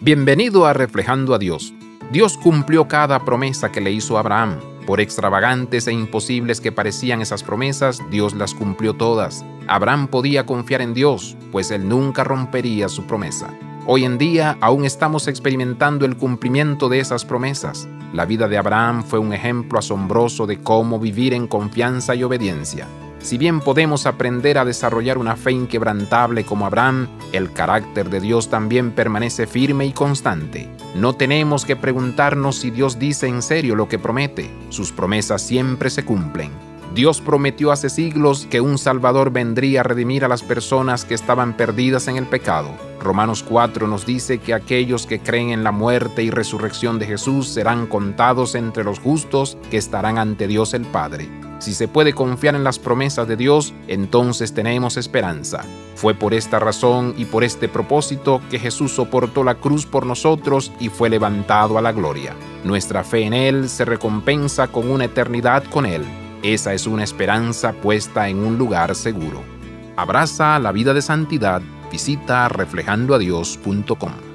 Bienvenido a Reflejando a Dios. Dios cumplió cada promesa que le hizo a Abraham. Por extravagantes e imposibles que parecían esas promesas, Dios las cumplió todas. Abraham podía confiar en Dios, pues él nunca rompería su promesa. Hoy en día aún estamos experimentando el cumplimiento de esas promesas. La vida de Abraham fue un ejemplo asombroso de cómo vivir en confianza y obediencia. Si bien podemos aprender a desarrollar una fe inquebrantable como Abraham, el carácter de Dios también permanece firme y constante. No tenemos que preguntarnos si Dios dice en serio lo que promete. Sus promesas siempre se cumplen. Dios prometió hace siglos que un Salvador vendría a redimir a las personas que estaban perdidas en el pecado. Romanos 4 nos dice que aquellos que creen en la muerte y resurrección de Jesús serán contados entre los justos que estarán ante Dios el Padre. Si se puede confiar en las promesas de Dios, entonces tenemos esperanza. Fue por esta razón y por este propósito que Jesús soportó la cruz por nosotros y fue levantado a la gloria. Nuestra fe en Él se recompensa con una eternidad con Él. Esa es una esperanza puesta en un lugar seguro. Abraza la vida de santidad. Visita reflejandoadios.com.